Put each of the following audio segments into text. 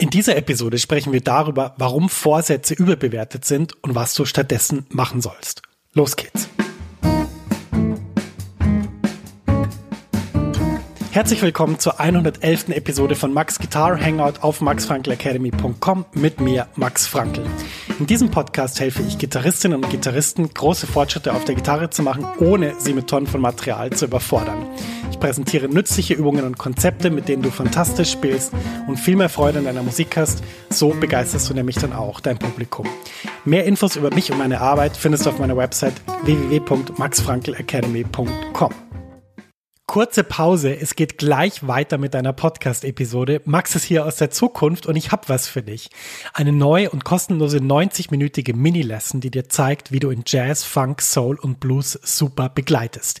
In dieser Episode sprechen wir darüber, warum Vorsätze überbewertet sind und was du stattdessen machen sollst. Los geht's. Herzlich willkommen zur 111. Episode von Max Guitar Hangout auf maxfrankelacademy.com mit mir, Max Frankel. In diesem Podcast helfe ich Gitarristinnen und Gitarristen, große Fortschritte auf der Gitarre zu machen, ohne sie mit Tonnen von Material zu überfordern. Präsentiere nützliche Übungen und Konzepte, mit denen du fantastisch spielst und viel mehr Freude an deiner Musik hast. So begeisterst du nämlich dann auch dein Publikum. Mehr Infos über mich und meine Arbeit findest du auf meiner Website www.maxfrankelacademy.com. Kurze Pause, es geht gleich weiter mit deiner Podcast-Episode. Max ist hier aus der Zukunft und ich habe was für dich. Eine neue und kostenlose 90-minütige Mini-Lesson, die dir zeigt, wie du in Jazz, Funk, Soul und Blues super begleitest.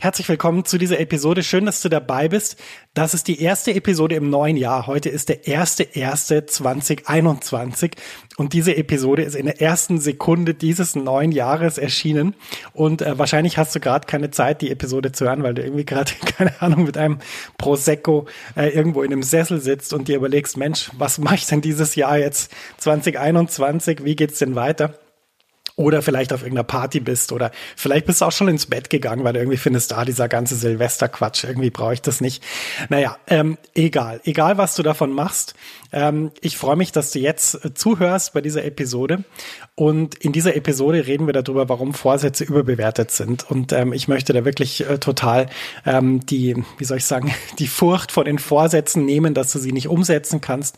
Herzlich willkommen zu dieser Episode. Schön, dass du dabei bist. Das ist die erste Episode im neuen Jahr. Heute ist der erste erste 2021 und diese Episode ist in der ersten Sekunde dieses neuen Jahres erschienen. Und äh, wahrscheinlich hast du gerade keine Zeit, die Episode zu hören, weil du irgendwie gerade keine Ahnung mit einem Prosecco äh, irgendwo in einem Sessel sitzt und dir überlegst, Mensch, was mache ich denn dieses Jahr jetzt 2021? Wie geht's denn weiter? Oder vielleicht auf irgendeiner Party bist oder vielleicht bist du auch schon ins Bett gegangen, weil du irgendwie findest, ah, dieser ganze Silvesterquatsch, irgendwie brauche ich das nicht. Naja, ähm, egal, egal was du davon machst. Ähm, ich freue mich, dass du jetzt äh, zuhörst bei dieser Episode und in dieser Episode reden wir darüber, warum Vorsätze überbewertet sind und ähm, ich möchte da wirklich äh, total ähm, die, wie soll ich sagen, die Furcht vor den Vorsätzen nehmen, dass du sie nicht umsetzen kannst,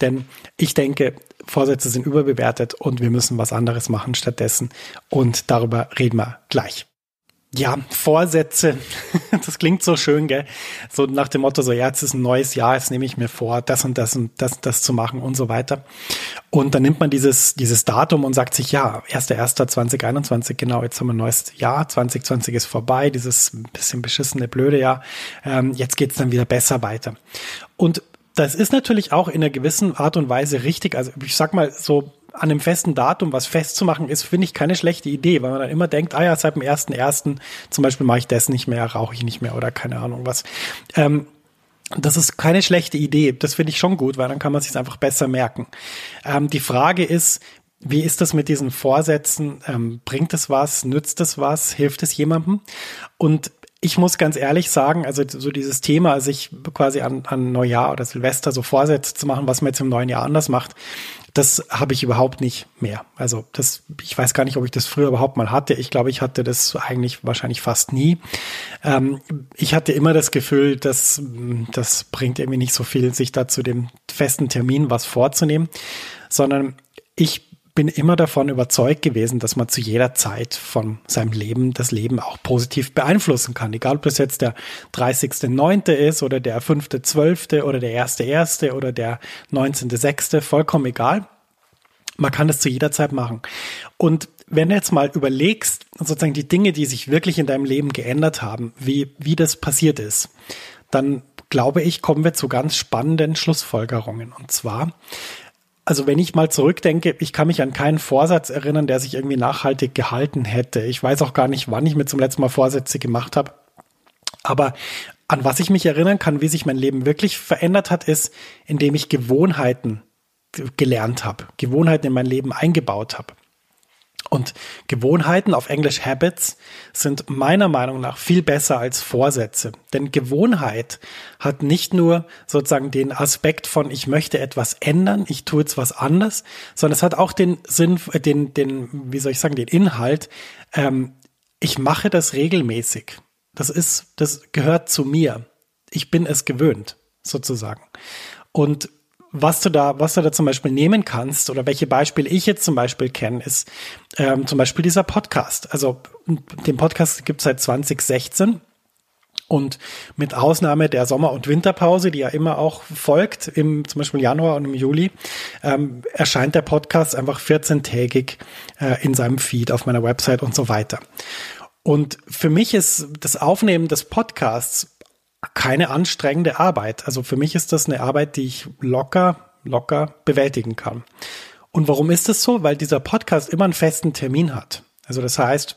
denn ich denke, Vorsätze sind überbewertet und wir müssen was anderes machen stattdessen. Und darüber reden wir gleich. Ja, Vorsätze, das klingt so schön, gell? So nach dem Motto, so, ja, jetzt ist ein neues Jahr, jetzt nehme ich mir vor, das und das und das, das zu machen und so weiter. Und dann nimmt man dieses, dieses Datum und sagt sich, ja, 1.1.2021, genau, jetzt haben wir ein neues Jahr, 2020 ist vorbei, dieses bisschen beschissene, blöde Jahr, ähm, jetzt geht's dann wieder besser weiter. Und das ist natürlich auch in einer gewissen Art und Weise richtig. Also ich sag mal so, an einem festen Datum was festzumachen, ist, finde ich, keine schlechte Idee, weil man dann immer denkt, ah ja, seit dem ersten ersten zum Beispiel mache ich das nicht mehr, rauche ich nicht mehr oder keine Ahnung was. Ähm, das ist keine schlechte Idee. Das finde ich schon gut, weil dann kann man sich einfach besser merken. Ähm, die Frage ist, wie ist das mit diesen Vorsätzen? Ähm, bringt es was? Nützt es was? Hilft es jemandem? Und ich muss ganz ehrlich sagen, also so dieses Thema, sich quasi an, an Neujahr oder Silvester so Vorsätze zu machen, was man jetzt im neuen Jahr anders macht, das habe ich überhaupt nicht mehr. Also das, ich weiß gar nicht, ob ich das früher überhaupt mal hatte. Ich glaube, ich hatte das eigentlich wahrscheinlich fast nie. Ähm, ich hatte immer das Gefühl, dass das bringt irgendwie nicht so viel, sich da zu dem festen Termin was vorzunehmen, sondern ich bin immer davon überzeugt gewesen, dass man zu jeder Zeit von seinem Leben das Leben auch positiv beeinflussen kann. Egal, ob das jetzt der 30.9. ist oder der 5.12. oder der 1.1. oder der 19.6., vollkommen egal. Man kann das zu jeder Zeit machen. Und wenn du jetzt mal überlegst, sozusagen die Dinge, die sich wirklich in deinem Leben geändert haben, wie, wie das passiert ist, dann glaube ich, kommen wir zu ganz spannenden Schlussfolgerungen. Und zwar, also wenn ich mal zurückdenke, ich kann mich an keinen Vorsatz erinnern, der sich irgendwie nachhaltig gehalten hätte. Ich weiß auch gar nicht, wann ich mir zum letzten Mal Vorsätze gemacht habe. Aber an was ich mich erinnern kann, wie sich mein Leben wirklich verändert hat, ist, indem ich Gewohnheiten gelernt habe, Gewohnheiten in mein Leben eingebaut habe. Und Gewohnheiten auf Englisch Habits sind meiner Meinung nach viel besser als Vorsätze. Denn Gewohnheit hat nicht nur sozusagen den Aspekt von ich möchte etwas ändern, ich tue jetzt was anders, sondern es hat auch den Sinn, den, den, wie soll ich sagen, den Inhalt, ähm, ich mache das regelmäßig. Das ist, das gehört zu mir. Ich bin es gewöhnt, sozusagen. Und was du da, was du da zum Beispiel nehmen kannst oder welche Beispiele ich jetzt zum Beispiel kenne, ist ähm, zum Beispiel dieser Podcast. Also den Podcast gibt es seit 2016 und mit Ausnahme der Sommer- und Winterpause, die ja immer auch folgt, im zum Beispiel Januar und im Juli, ähm, erscheint der Podcast einfach 14-tägig äh, in seinem Feed auf meiner Website und so weiter. Und für mich ist das Aufnehmen des Podcasts keine anstrengende Arbeit. Also für mich ist das eine Arbeit, die ich locker, locker bewältigen kann. Und warum ist das so? Weil dieser Podcast immer einen festen Termin hat. Also das heißt,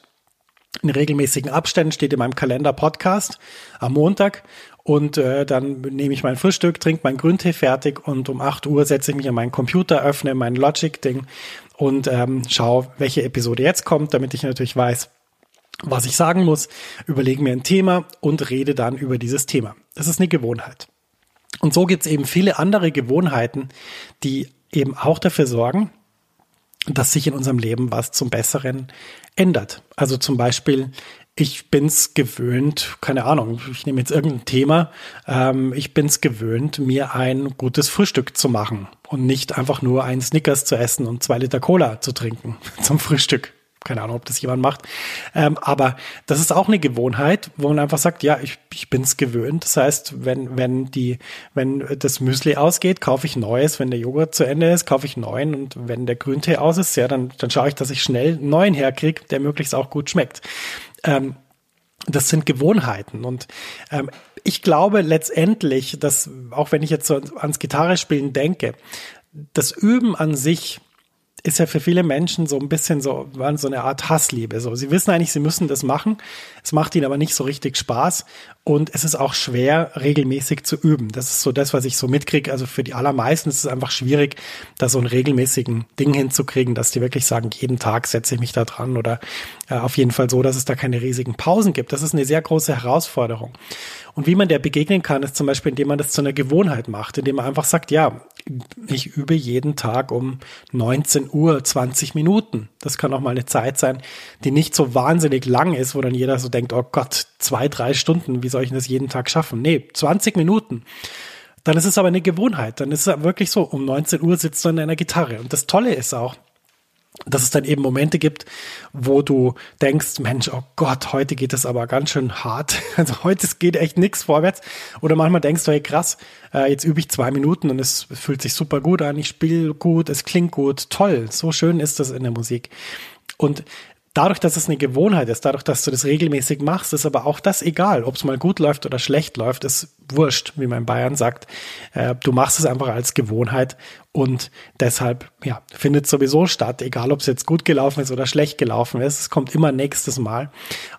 in regelmäßigen Abständen steht in meinem Kalender Podcast am Montag und äh, dann nehme ich mein Frühstück, trinke meinen Grüntee fertig und um 8 Uhr setze ich mich an meinen Computer, öffne mein Logic-Ding und ähm, schaue, welche Episode jetzt kommt, damit ich natürlich weiß, was ich sagen muss, überlege mir ein Thema und rede dann über dieses Thema. Das ist eine Gewohnheit. Und so gibt es eben viele andere Gewohnheiten, die eben auch dafür sorgen, dass sich in unserem Leben was zum Besseren ändert. Also zum Beispiel, ich bin's gewöhnt, keine Ahnung, ich nehme jetzt irgendein Thema, ähm, ich bin's gewöhnt, mir ein gutes Frühstück zu machen und nicht einfach nur einen Snickers zu essen und zwei Liter Cola zu trinken zum Frühstück keine Ahnung, ob das jemand macht. Ähm, aber das ist auch eine Gewohnheit, wo man einfach sagt, ja, ich, ich bin es gewöhnt. Das heißt, wenn, wenn die, wenn das Müsli ausgeht, kaufe ich Neues. Wenn der Joghurt zu Ende ist, kaufe ich neuen. Und wenn der Grüntee aus ist, ja, dann, dann schaue ich, dass ich schnell einen neuen herkriege, der möglichst auch gut schmeckt. Ähm, das sind Gewohnheiten. Und ähm, ich glaube letztendlich, dass, auch wenn ich jetzt so ans Gitarrespielen denke, das Üben an sich ist ja für viele Menschen so ein bisschen so, so eine Art Hassliebe. So, sie wissen eigentlich, sie müssen das machen. Es macht ihnen aber nicht so richtig Spaß. Und es ist auch schwer, regelmäßig zu üben. Das ist so das, was ich so mitkriege. Also für die allermeisten ist es einfach schwierig, da so einen regelmäßigen Ding hinzukriegen, dass die wirklich sagen, jeden Tag setze ich mich da dran oder äh, auf jeden Fall so, dass es da keine riesigen Pausen gibt. Das ist eine sehr große Herausforderung. Und wie man der begegnen kann, ist zum Beispiel, indem man das zu einer Gewohnheit macht, indem man einfach sagt, ja, ich übe jeden Tag um 19 Uhr 20 Minuten. Das kann auch mal eine Zeit sein, die nicht so wahnsinnig lang ist, wo dann jeder so denkt, oh Gott, zwei, drei Stunden, wie soll ich das jeden Tag schaffen? Nee, 20 Minuten. Dann ist es aber eine Gewohnheit. Dann ist es wirklich so, um 19 Uhr sitzt du an einer Gitarre. Und das Tolle ist auch, dass es dann eben Momente gibt, wo du denkst, Mensch, oh Gott, heute geht es aber ganz schön hart. Also heute geht echt nichts vorwärts. Oder manchmal denkst du, hey krass, äh, jetzt übe ich zwei Minuten und es fühlt sich super gut an, ich spiele gut, es klingt gut, toll, so schön ist das in der Musik. Und dadurch, dass es eine Gewohnheit ist, dadurch, dass du das regelmäßig machst, ist aber auch das egal, ob es mal gut läuft oder schlecht läuft, ist wurscht, wie man in Bayern sagt. Äh, du machst es einfach als Gewohnheit und deshalb, ja, findet sowieso statt, egal ob es jetzt gut gelaufen ist oder schlecht gelaufen ist. Es kommt immer nächstes Mal.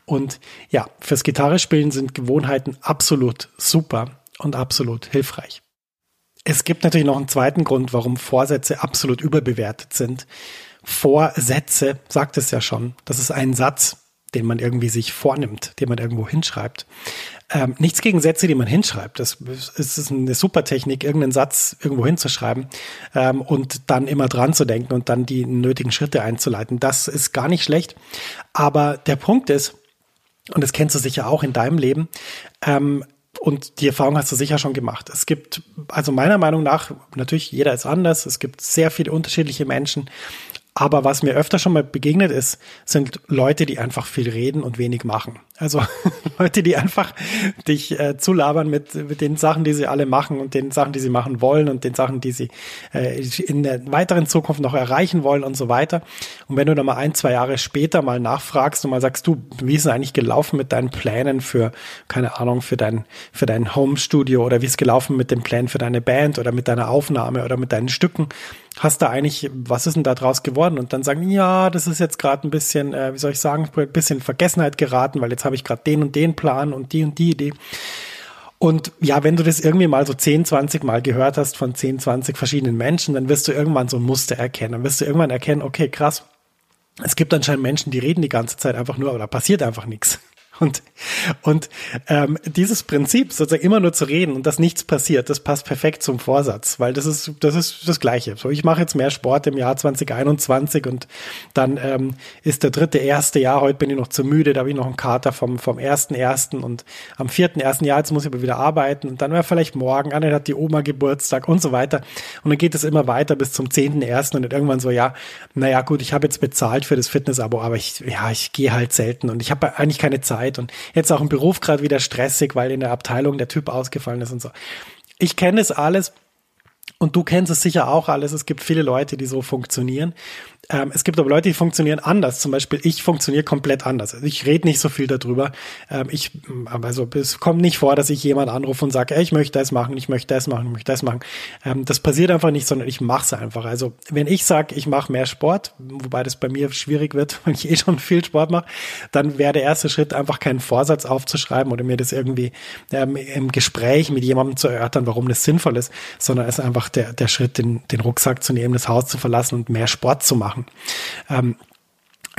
Und ja, fürs Gitarrespielen sind Gewohnheiten absolut super und absolut hilfreich. Es gibt natürlich noch einen zweiten Grund, warum Vorsätze absolut überbewertet sind. Vorsätze, sagt es ja schon. Das ist ein Satz, den man irgendwie sich vornimmt, den man irgendwo hinschreibt. Ähm, nichts gegen Sätze, die man hinschreibt. Das ist eine super Technik, irgendeinen Satz irgendwo hinzuschreiben ähm, und dann immer dran zu denken und dann die nötigen Schritte einzuleiten. Das ist gar nicht schlecht. Aber der Punkt ist, und das kennst du sicher auch in deinem Leben, ähm, und die Erfahrung hast du sicher schon gemacht. Es gibt, also meiner Meinung nach, natürlich jeder ist anders. Es gibt sehr viele unterschiedliche Menschen. Aber was mir öfter schon mal begegnet ist, sind Leute, die einfach viel reden und wenig machen. Also Leute, die einfach dich äh, zulabern mit, mit den Sachen, die sie alle machen und den Sachen, die sie machen wollen und den Sachen, die sie äh, in der weiteren Zukunft noch erreichen wollen und so weiter. Und wenn du dann mal ein, zwei Jahre später mal nachfragst und mal sagst, du, wie ist es eigentlich gelaufen mit deinen Plänen für, keine Ahnung, für dein, für dein Home-Studio oder wie ist gelaufen mit dem Plan für deine Band oder mit deiner Aufnahme oder mit deinen Stücken, hast du eigentlich, was ist denn da draus geworden? Und dann sagen, ja, das ist jetzt gerade ein bisschen, äh, wie soll ich sagen, ein bisschen Vergessenheit geraten, weil jetzt habe ich gerade den und den Plan und die und die Idee. Und ja, wenn du das irgendwie mal so 10, 20 Mal gehört hast von 10, 20 verschiedenen Menschen, dann wirst du irgendwann so ein Muster erkennen. Dann wirst du irgendwann erkennen, okay, krass, es gibt anscheinend Menschen, die reden die ganze Zeit einfach nur, aber da passiert einfach nichts. Und, und ähm, dieses Prinzip, sozusagen immer nur zu reden und dass nichts passiert, das passt perfekt zum Vorsatz, weil das ist das, ist das Gleiche. So, ich mache jetzt mehr Sport im Jahr 2021 und dann ähm, ist der dritte, erste Jahr, heute bin ich noch zu müde, da habe ich noch einen Kater vom, vom ersten, ersten und am vierten, ersten Jahr, jetzt muss ich aber wieder arbeiten und dann wäre vielleicht morgen, ah, dann hat die Oma Geburtstag und so weiter. Und dann geht es immer weiter bis zum zehnten, ersten und dann irgendwann so, ja, naja, gut, ich habe jetzt bezahlt für das Fitnessabo, aber ich, ja, ich gehe halt selten und ich habe eigentlich keine Zeit Zeit und jetzt auch im Beruf gerade wieder stressig, weil in der Abteilung der Typ ausgefallen ist und so. Ich kenne es alles und du kennst es sicher auch alles. Es gibt viele Leute, die so funktionieren. Ähm, es gibt aber Leute, die funktionieren anders. Zum Beispiel, ich funktioniere komplett anders. Also ich rede nicht so viel darüber. Ähm, ich, also es kommt nicht vor, dass ich jemand anrufe und sage, ich möchte das machen, ich möchte das machen, ich möchte das machen. Ähm, das passiert einfach nicht, sondern ich mache es einfach. Also wenn ich sage, ich mache mehr Sport, wobei das bei mir schwierig wird, weil ich eh schon viel Sport mache, dann wäre der erste Schritt einfach keinen Vorsatz aufzuschreiben oder mir das irgendwie ähm, im Gespräch mit jemandem zu erörtern, warum das sinnvoll ist, sondern es ist einfach der, der Schritt, den, den Rucksack zu nehmen, das Haus zu verlassen und mehr Sport zu machen machen. Ähm,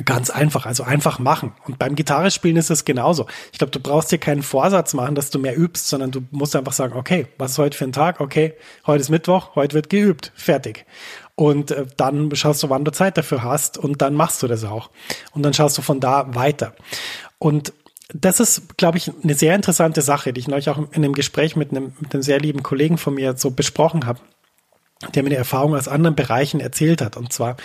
Ganz einfach, also einfach machen. Und beim Gitarrespielen ist es genauso. Ich glaube, du brauchst dir keinen Vorsatz machen, dass du mehr übst, sondern du musst einfach sagen, okay, was ist heute für ein Tag? Okay, heute ist Mittwoch, heute wird geübt, fertig. Und äh, dann schaust du, wann du Zeit dafür hast und dann machst du das auch. Und dann schaust du von da weiter. Und das ist, glaube ich, eine sehr interessante Sache, die ich neulich auch in einem Gespräch mit einem, mit einem sehr lieben Kollegen von mir so besprochen habe der mir eine Erfahrung aus anderen Bereichen erzählt hat. Und zwar,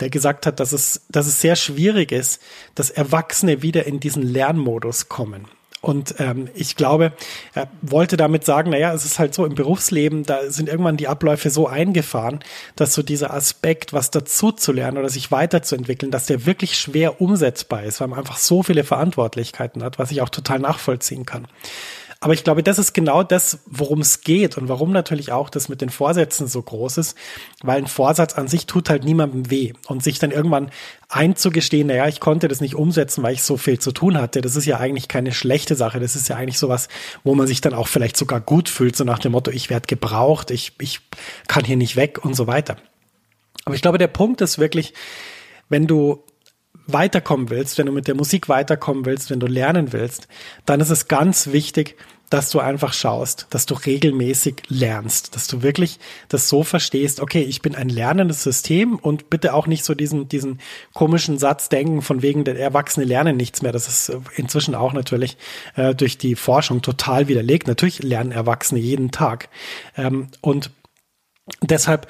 der gesagt hat, dass es, dass es sehr schwierig ist, dass Erwachsene wieder in diesen Lernmodus kommen. Und ähm, ich glaube, er wollte damit sagen, naja, es ist halt so im Berufsleben, da sind irgendwann die Abläufe so eingefahren, dass so dieser Aspekt, was dazu zu lernen oder sich weiterzuentwickeln, dass der wirklich schwer umsetzbar ist, weil man einfach so viele Verantwortlichkeiten hat, was ich auch total nachvollziehen kann. Aber ich glaube, das ist genau das, worum es geht und warum natürlich auch das mit den Vorsätzen so groß ist, weil ein Vorsatz an sich tut halt niemandem weh und sich dann irgendwann einzugestehen, naja, ich konnte das nicht umsetzen, weil ich so viel zu tun hatte, das ist ja eigentlich keine schlechte Sache, das ist ja eigentlich sowas, wo man sich dann auch vielleicht sogar gut fühlt, so nach dem Motto, ich werde gebraucht, ich, ich kann hier nicht weg und so weiter. Aber ich glaube, der Punkt ist wirklich, wenn du weiterkommen willst, wenn du mit der Musik weiterkommen willst, wenn du lernen willst, dann ist es ganz wichtig, dass du einfach schaust, dass du regelmäßig lernst, dass du wirklich das so verstehst, okay, ich bin ein lernendes System und bitte auch nicht so diesen, diesen komischen Satz denken von wegen, der Erwachsene lernen nichts mehr. Das ist inzwischen auch natürlich äh, durch die Forschung total widerlegt. Natürlich lernen Erwachsene jeden Tag. Ähm, und deshalb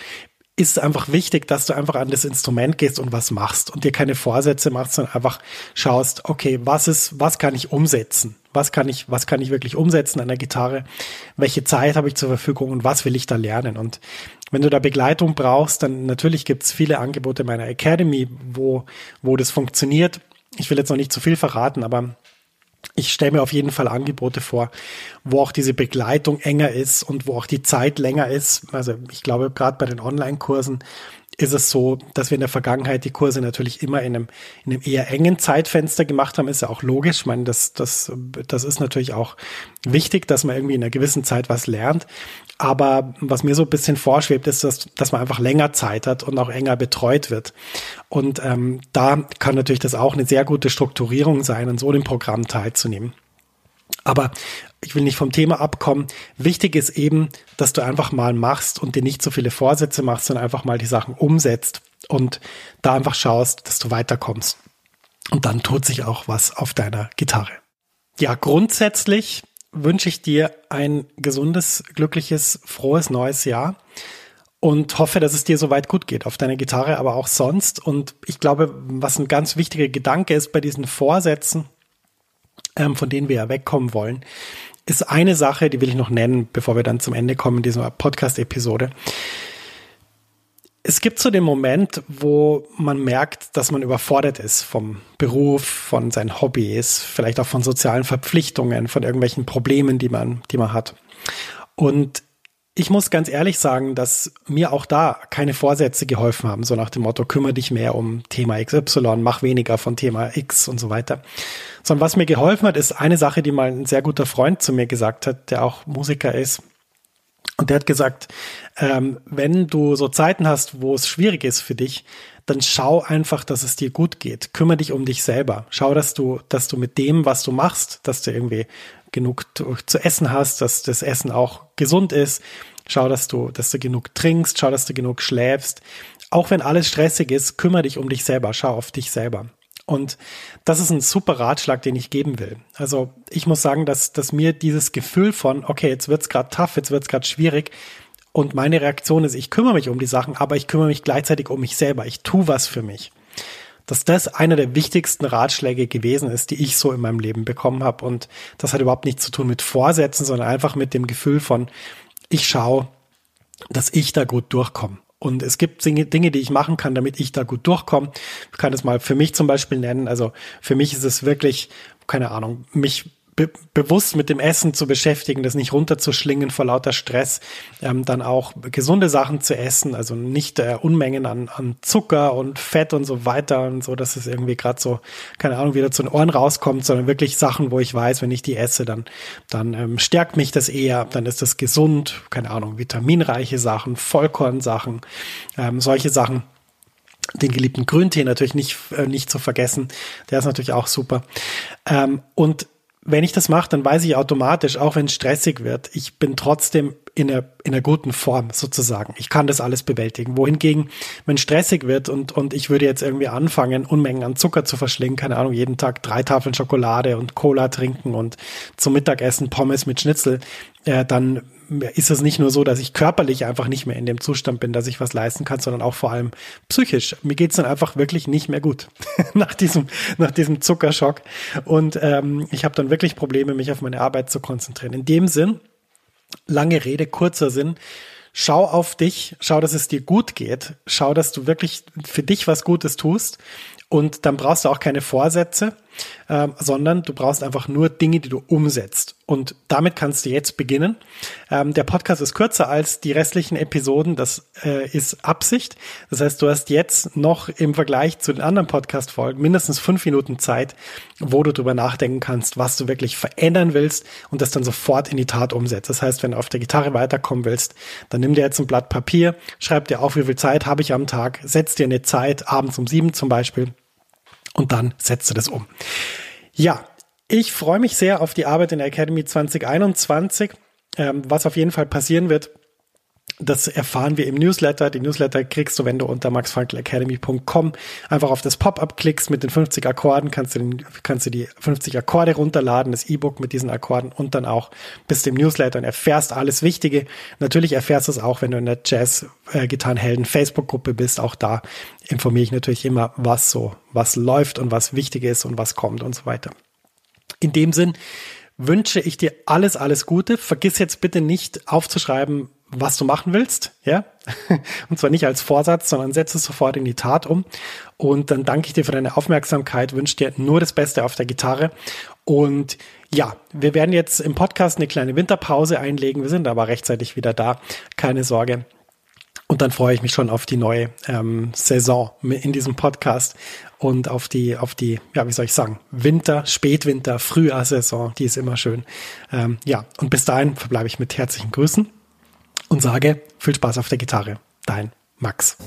ist einfach wichtig, dass du einfach an das Instrument gehst und was machst und dir keine Vorsätze machst, sondern einfach schaust, okay, was ist, was kann ich umsetzen? Was kann ich, was kann ich wirklich umsetzen an der Gitarre? Welche Zeit habe ich zur Verfügung und was will ich da lernen? Und wenn du da Begleitung brauchst, dann natürlich gibt es viele Angebote meiner Academy, wo, wo das funktioniert. Ich will jetzt noch nicht zu viel verraten, aber ich stelle mir auf jeden Fall Angebote vor, wo auch diese Begleitung enger ist und wo auch die Zeit länger ist. Also ich glaube, gerade bei den Online-Kursen ist es so, dass wir in der Vergangenheit die Kurse natürlich immer in einem, in einem eher engen Zeitfenster gemacht haben, ist ja auch logisch. Ich meine, das, das, das ist natürlich auch wichtig, dass man irgendwie in einer gewissen Zeit was lernt. Aber was mir so ein bisschen vorschwebt, ist, dass, dass man einfach länger Zeit hat und auch enger betreut wird. Und ähm, da kann natürlich das auch eine sehr gute Strukturierung sein, an so einem Programm teilzunehmen. Aber ich will nicht vom Thema abkommen. Wichtig ist eben, dass du einfach mal machst und dir nicht so viele Vorsätze machst, sondern einfach mal die Sachen umsetzt und da einfach schaust, dass du weiterkommst. Und dann tut sich auch was auf deiner Gitarre. Ja, grundsätzlich wünsche ich dir ein gesundes, glückliches, frohes neues Jahr und hoffe, dass es dir soweit gut geht auf deiner Gitarre, aber auch sonst. Und ich glaube, was ein ganz wichtiger Gedanke ist bei diesen Vorsätzen, ähm, von denen wir ja wegkommen wollen, ist eine Sache, die will ich noch nennen, bevor wir dann zum Ende kommen in dieser Podcast-Episode. Es gibt so den Moment, wo man merkt, dass man überfordert ist vom Beruf, von seinen Hobbys, vielleicht auch von sozialen Verpflichtungen, von irgendwelchen Problemen, die man, die man hat. Und ich muss ganz ehrlich sagen, dass mir auch da keine Vorsätze geholfen haben, so nach dem Motto, kümmere dich mehr um Thema XY, mach weniger von Thema X und so weiter. Sondern was mir geholfen hat, ist eine Sache, die mal ein sehr guter Freund zu mir gesagt hat, der auch Musiker ist. Und der hat gesagt, ähm, wenn du so Zeiten hast, wo es schwierig ist für dich, dann schau einfach, dass es dir gut geht. Kümmere dich um dich selber. Schau, dass du, dass du mit dem, was du machst, dass du irgendwie genug zu essen hast, dass das Essen auch gesund ist. Schau, dass du, dass du genug trinkst, schau, dass du genug schläfst. Auch wenn alles stressig ist, kümmere dich um dich selber, schau auf dich selber. Und das ist ein super Ratschlag, den ich geben will. Also ich muss sagen, dass, dass mir dieses Gefühl von, okay, jetzt wird's gerade tough, jetzt wird's gerade schwierig. Und meine Reaktion ist, ich kümmere mich um die Sachen, aber ich kümmere mich gleichzeitig um mich selber. Ich tue was für mich dass das einer der wichtigsten Ratschläge gewesen ist, die ich so in meinem Leben bekommen habe. Und das hat überhaupt nichts zu tun mit Vorsätzen, sondern einfach mit dem Gefühl von, ich schaue, dass ich da gut durchkomme. Und es gibt Dinge, die ich machen kann, damit ich da gut durchkomme. Ich kann es mal für mich zum Beispiel nennen. Also für mich ist es wirklich, keine Ahnung, mich be bewusst mit dem Essen zu beschäftigen, das nicht runterzuschlingen vor lauter Stress, ähm, dann auch gesunde Sachen zu essen, also nicht äh, Unmengen an, an Zucker und Fett und so weiter und so, dass es irgendwie gerade so, keine Ahnung, wieder zu den Ohren rauskommt, sondern wirklich Sachen, wo ich weiß, wenn ich die esse, dann, dann ähm, stärkt mich das eher, dann ist das gesund, keine Ahnung, vitaminreiche Sachen, Vollkornsachen, ähm, solche Sachen den geliebten Grüntee natürlich nicht, äh, nicht zu vergessen. Der ist natürlich auch super. Ähm, und wenn ich das mache, dann weiß ich automatisch, auch wenn es stressig wird, ich bin trotzdem in einer, in einer guten Form sozusagen. Ich kann das alles bewältigen. Wohingegen, wenn stressig wird und, und ich würde jetzt irgendwie anfangen, Unmengen an Zucker zu verschlingen, keine Ahnung, jeden Tag drei Tafeln Schokolade und Cola trinken und zum Mittagessen Pommes mit Schnitzel, äh, dann ist es nicht nur so, dass ich körperlich einfach nicht mehr in dem Zustand bin, dass ich was leisten kann, sondern auch vor allem psychisch. Mir geht's dann einfach wirklich nicht mehr gut nach diesem nach diesem Zuckerschock und ähm, ich habe dann wirklich Probleme, mich auf meine Arbeit zu konzentrieren. In dem Sinn lange Rede, kurzer Sinn. Schau auf dich, schau, dass es dir gut geht, schau, dass du wirklich für dich was Gutes tust und dann brauchst du auch keine Vorsätze, äh, sondern du brauchst einfach nur Dinge, die du umsetzt. Und damit kannst du jetzt beginnen. Ähm, der Podcast ist kürzer als die restlichen Episoden. Das äh, ist Absicht. Das heißt, du hast jetzt noch im Vergleich zu den anderen Podcast-Folgen mindestens fünf Minuten Zeit, wo du darüber nachdenken kannst, was du wirklich verändern willst und das dann sofort in die Tat umsetzt. Das heißt, wenn du auf der Gitarre weiterkommen willst, dann nimm dir jetzt ein Blatt Papier, schreib dir auf, wie viel Zeit habe ich am Tag, setz dir eine Zeit, abends um sieben zum Beispiel, und dann setzt du das um. Ja, ich freue mich sehr auf die Arbeit in der Academy 2021. Ähm, was auf jeden Fall passieren wird, das erfahren wir im Newsletter. Die Newsletter kriegst du, wenn du unter maxfrankelacademy.com einfach auf das Pop-up klickst mit den 50 Akkorden, kannst du, den, kannst du die 50 Akkorde runterladen, das E-Book mit diesen Akkorden und dann auch bist du im Newsletter und erfährst alles Wichtige. Natürlich erfährst du es auch, wenn du in der Jazz-Gitarrenhelden Facebook-Gruppe bist. Auch da informiere ich natürlich immer, was so, was läuft und was wichtig ist und was kommt und so weiter. In dem Sinn wünsche ich dir alles, alles Gute. Vergiss jetzt bitte nicht aufzuschreiben, was du machen willst, ja. Und zwar nicht als Vorsatz, sondern setze es sofort in die Tat um. Und dann danke ich dir für deine Aufmerksamkeit, wünsche dir nur das Beste auf der Gitarre. Und ja, wir werden jetzt im Podcast eine kleine Winterpause einlegen. Wir sind aber rechtzeitig wieder da. Keine Sorge. Und dann freue ich mich schon auf die neue ähm, Saison in diesem Podcast und auf die, auf die, ja, wie soll ich sagen, Winter, Spätwinter, Frühjahrsaison, die ist immer schön. Ähm, ja, und bis dahin verbleibe ich mit herzlichen Grüßen und sage viel Spaß auf der Gitarre. Dein Max.